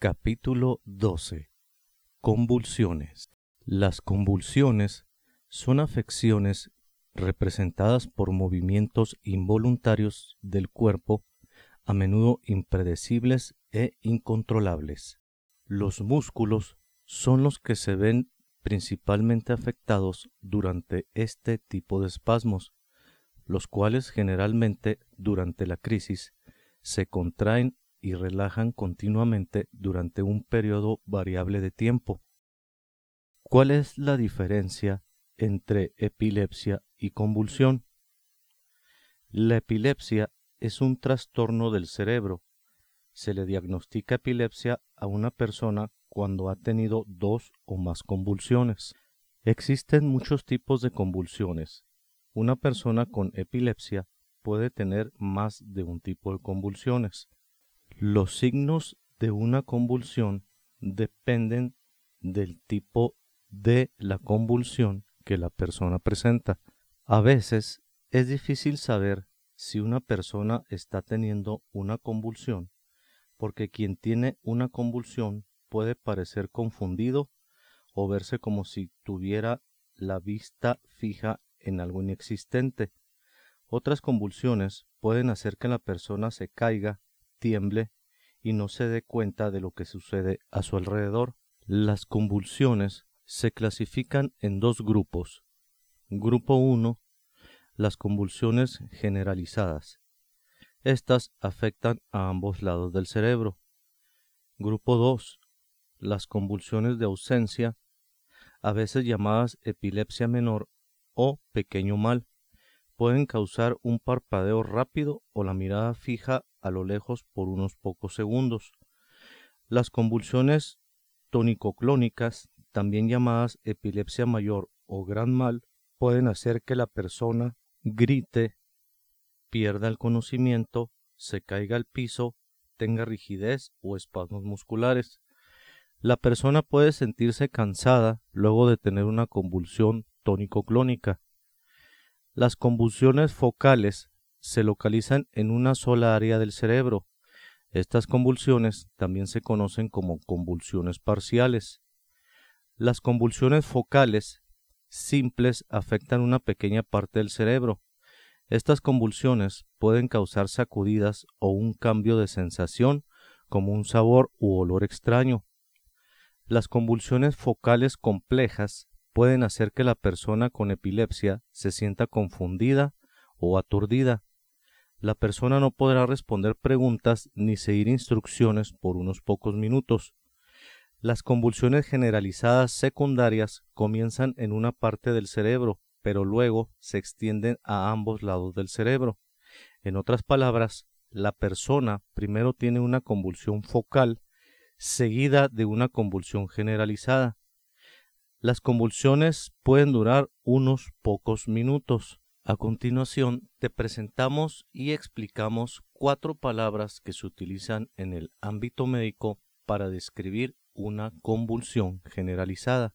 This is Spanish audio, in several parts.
Capítulo 12 Convulsiones Las convulsiones son afecciones representadas por movimientos involuntarios del cuerpo, a menudo impredecibles e incontrolables. Los músculos son los que se ven principalmente afectados durante este tipo de espasmos, los cuales generalmente durante la crisis se contraen y relajan continuamente durante un periodo variable de tiempo. ¿Cuál es la diferencia entre epilepsia y convulsión? La epilepsia es un trastorno del cerebro. Se le diagnostica epilepsia a una persona cuando ha tenido dos o más convulsiones. Existen muchos tipos de convulsiones. Una persona con epilepsia puede tener más de un tipo de convulsiones. Los signos de una convulsión dependen del tipo de la convulsión que la persona presenta. A veces es difícil saber si una persona está teniendo una convulsión porque quien tiene una convulsión puede parecer confundido o verse como si tuviera la vista fija en algo inexistente. Otras convulsiones pueden hacer que la persona se caiga tiemble y no se dé cuenta de lo que sucede a su alrededor. Las convulsiones se clasifican en dos grupos. Grupo 1. Las convulsiones generalizadas. Estas afectan a ambos lados del cerebro. Grupo 2. Las convulsiones de ausencia, a veces llamadas epilepsia menor o pequeño mal pueden causar un parpadeo rápido o la mirada fija a lo lejos por unos pocos segundos. Las convulsiones tónico-clónicas, también llamadas epilepsia mayor o gran mal, pueden hacer que la persona grite, pierda el conocimiento, se caiga al piso, tenga rigidez o espasmos musculares. La persona puede sentirse cansada luego de tener una convulsión tónico-clónica. Las convulsiones focales se localizan en una sola área del cerebro. Estas convulsiones también se conocen como convulsiones parciales. Las convulsiones focales simples afectan una pequeña parte del cerebro. Estas convulsiones pueden causar sacudidas o un cambio de sensación como un sabor u olor extraño. Las convulsiones focales complejas pueden hacer que la persona con epilepsia se sienta confundida o aturdida. La persona no podrá responder preguntas ni seguir instrucciones por unos pocos minutos. Las convulsiones generalizadas secundarias comienzan en una parte del cerebro, pero luego se extienden a ambos lados del cerebro. En otras palabras, la persona primero tiene una convulsión focal, seguida de una convulsión generalizada. Las convulsiones pueden durar unos pocos minutos. A continuación, te presentamos y explicamos cuatro palabras que se utilizan en el ámbito médico para describir una convulsión generalizada.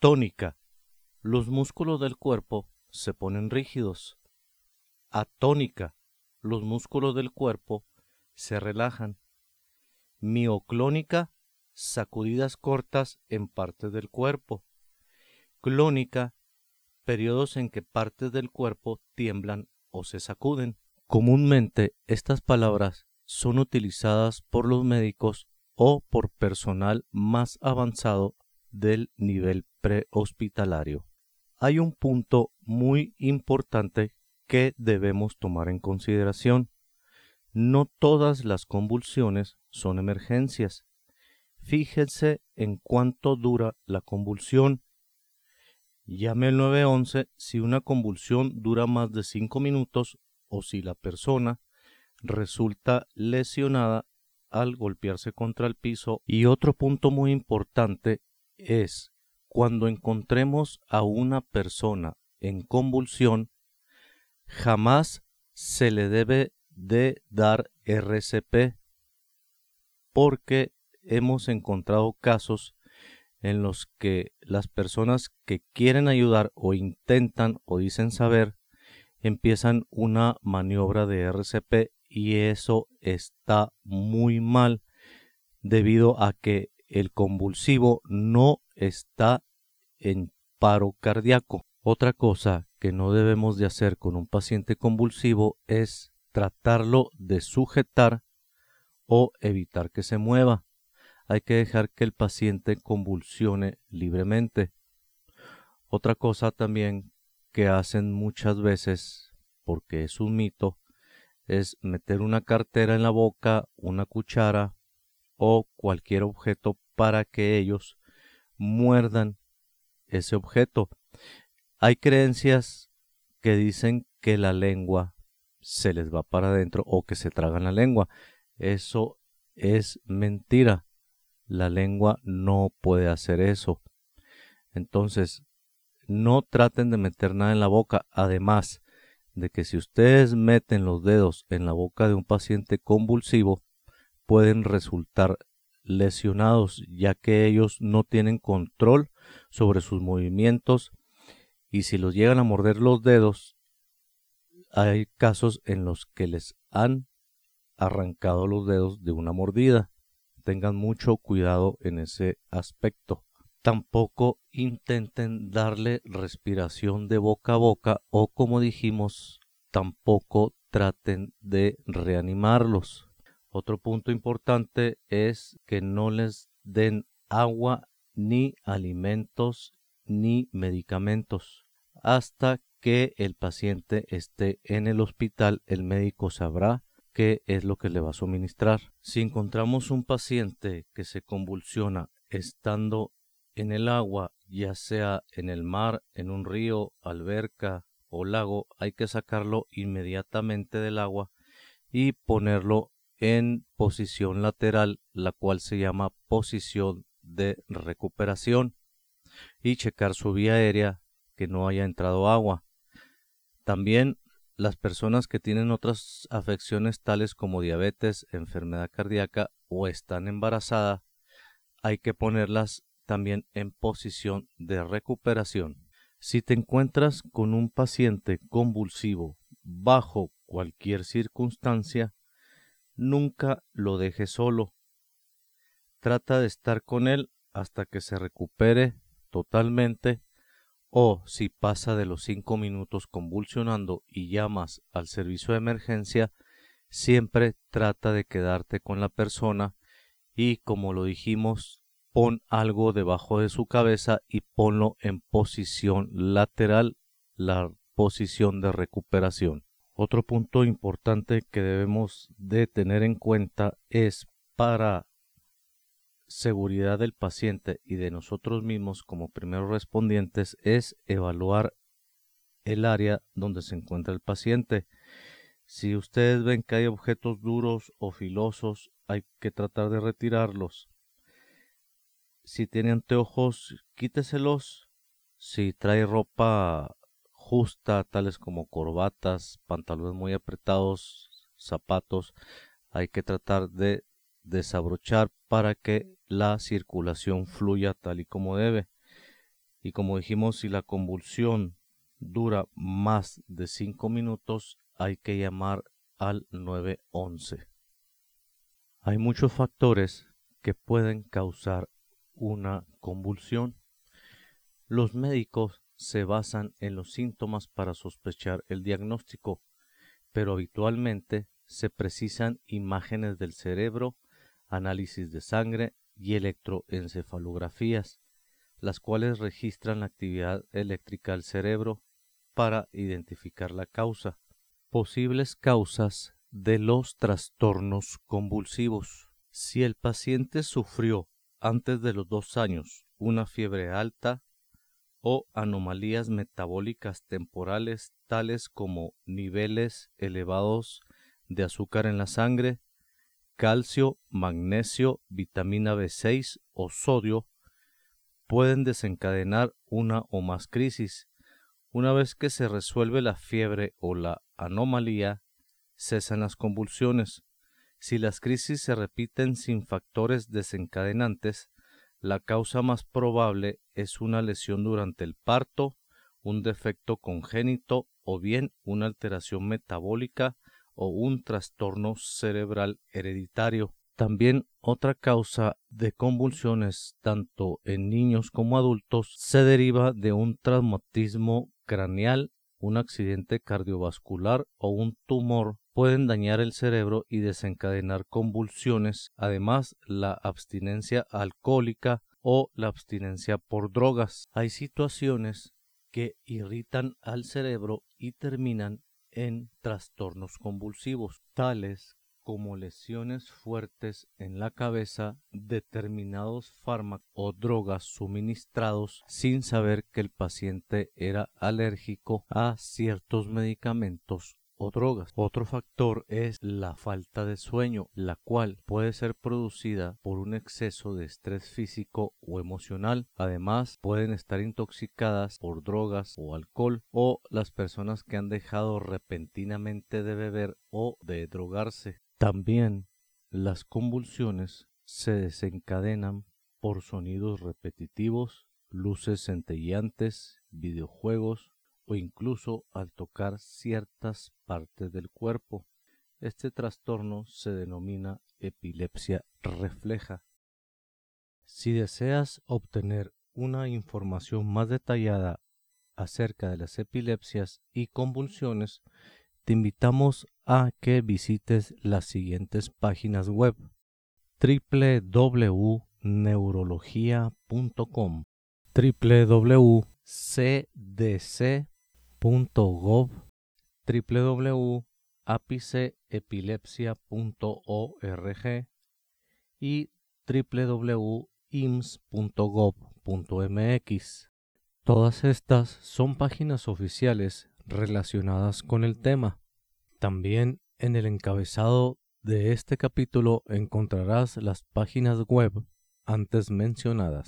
Tónica. Los músculos del cuerpo se ponen rígidos. Atónica. Los músculos del cuerpo se relajan. Mioclónica sacudidas cortas en partes del cuerpo. Clónica, periodos en que partes del cuerpo tiemblan o se sacuden. Comúnmente estas palabras son utilizadas por los médicos o por personal más avanzado del nivel prehospitalario. Hay un punto muy importante que debemos tomar en consideración. No todas las convulsiones son emergencias. Fíjense en cuánto dura la convulsión. Llame al 911 si una convulsión dura más de 5 minutos o si la persona resulta lesionada al golpearse contra el piso. Y otro punto muy importante es cuando encontremos a una persona en convulsión, jamás se le debe de dar RCP porque hemos encontrado casos en los que las personas que quieren ayudar o intentan o dicen saber empiezan una maniobra de RCP y eso está muy mal. debido a que el convulsivo no está en paro cardíaco. Otra cosa que no debemos de hacer con un paciente convulsivo es tratarlo de sujetar o evitar que se mueva. Hay que dejar que el paciente convulsione libremente. Otra cosa también que hacen muchas veces, porque es un mito, es meter una cartera en la boca, una cuchara o cualquier objeto para que ellos muerdan ese objeto. Hay creencias que dicen que la lengua se les va para adentro o que se tragan la lengua. Eso es mentira. La lengua no puede hacer eso. Entonces, no traten de meter nada en la boca. Además de que si ustedes meten los dedos en la boca de un paciente convulsivo, pueden resultar lesionados ya que ellos no tienen control sobre sus movimientos y si los llegan a morder los dedos, hay casos en los que les han arrancado los dedos de una mordida. Tengan mucho cuidado en ese aspecto. Tampoco intenten darle respiración de boca a boca o como dijimos, tampoco traten de reanimarlos. Otro punto importante es que no les den agua ni alimentos ni medicamentos. Hasta que el paciente esté en el hospital, el médico sabrá qué es lo que le va a suministrar. Si encontramos un paciente que se convulsiona estando en el agua, ya sea en el mar, en un río, alberca o lago, hay que sacarlo inmediatamente del agua y ponerlo en posición lateral, la cual se llama posición de recuperación y checar su vía aérea que no haya entrado agua. También las personas que tienen otras afecciones tales como diabetes, enfermedad cardíaca o están embarazadas, hay que ponerlas también en posición de recuperación. Si te encuentras con un paciente convulsivo bajo cualquier circunstancia, nunca lo dejes solo. Trata de estar con él hasta que se recupere totalmente o si pasa de los cinco minutos convulsionando y llamas al servicio de emergencia, siempre trata de quedarte con la persona y como lo dijimos, pon algo debajo de su cabeza y ponlo en posición lateral, la posición de recuperación. Otro punto importante que debemos de tener en cuenta es para seguridad del paciente y de nosotros mismos como primeros respondientes es evaluar el área donde se encuentra el paciente. Si ustedes ven que hay objetos duros o filosos, hay que tratar de retirarlos. Si tiene anteojos, quíteselos. Si trae ropa justa, tales como corbatas, pantalones muy apretados, zapatos, hay que tratar de desabrochar para que la circulación fluya tal y como debe. Y como dijimos, si la convulsión dura más de 5 minutos, hay que llamar al 911. Hay muchos factores que pueden causar una convulsión. Los médicos se basan en los síntomas para sospechar el diagnóstico, pero habitualmente se precisan imágenes del cerebro análisis de sangre y electroencefalografías, las cuales registran la actividad eléctrica del cerebro para identificar la causa. Posibles causas de los trastornos convulsivos. Si el paciente sufrió antes de los dos años una fiebre alta o anomalías metabólicas temporales tales como niveles elevados de azúcar en la sangre, calcio, magnesio, vitamina B6 o sodio pueden desencadenar una o más crisis. Una vez que se resuelve la fiebre o la anomalía, cesan las convulsiones. Si las crisis se repiten sin factores desencadenantes, la causa más probable es una lesión durante el parto, un defecto congénito o bien una alteración metabólica o un trastorno cerebral hereditario. También Otra causa de convulsiones tanto en niños como adultos se deriva de un traumatismo craneal, un accidente cardiovascular o un tumor pueden dañar el cerebro y desencadenar convulsiones. Además, la abstinencia alcohólica o la abstinencia por drogas. Hay situaciones que irritan al cerebro y terminan en trastornos convulsivos, tales como lesiones fuertes en la cabeza, determinados fármacos o drogas suministrados sin saber que el paciente era alérgico a ciertos medicamentos o drogas. Otro factor es la falta de sueño, la cual puede ser producida por un exceso de estrés físico o emocional. Además, pueden estar intoxicadas por drogas o alcohol o las personas que han dejado repentinamente de beber o de drogarse. También las convulsiones se desencadenan por sonidos repetitivos, luces centelleantes, videojuegos, o incluso al tocar ciertas partes del cuerpo. Este trastorno se denomina epilepsia refleja. Si deseas obtener una información más detallada acerca de las epilepsias y convulsiones, te invitamos a que visites las siguientes páginas web www.neurologia.com www.cdc gov www.apiceepilepsia.org y www.ims.gov.mx. Todas estas son páginas oficiales relacionadas con el tema. También en el encabezado de este capítulo encontrarás las páginas web antes mencionadas.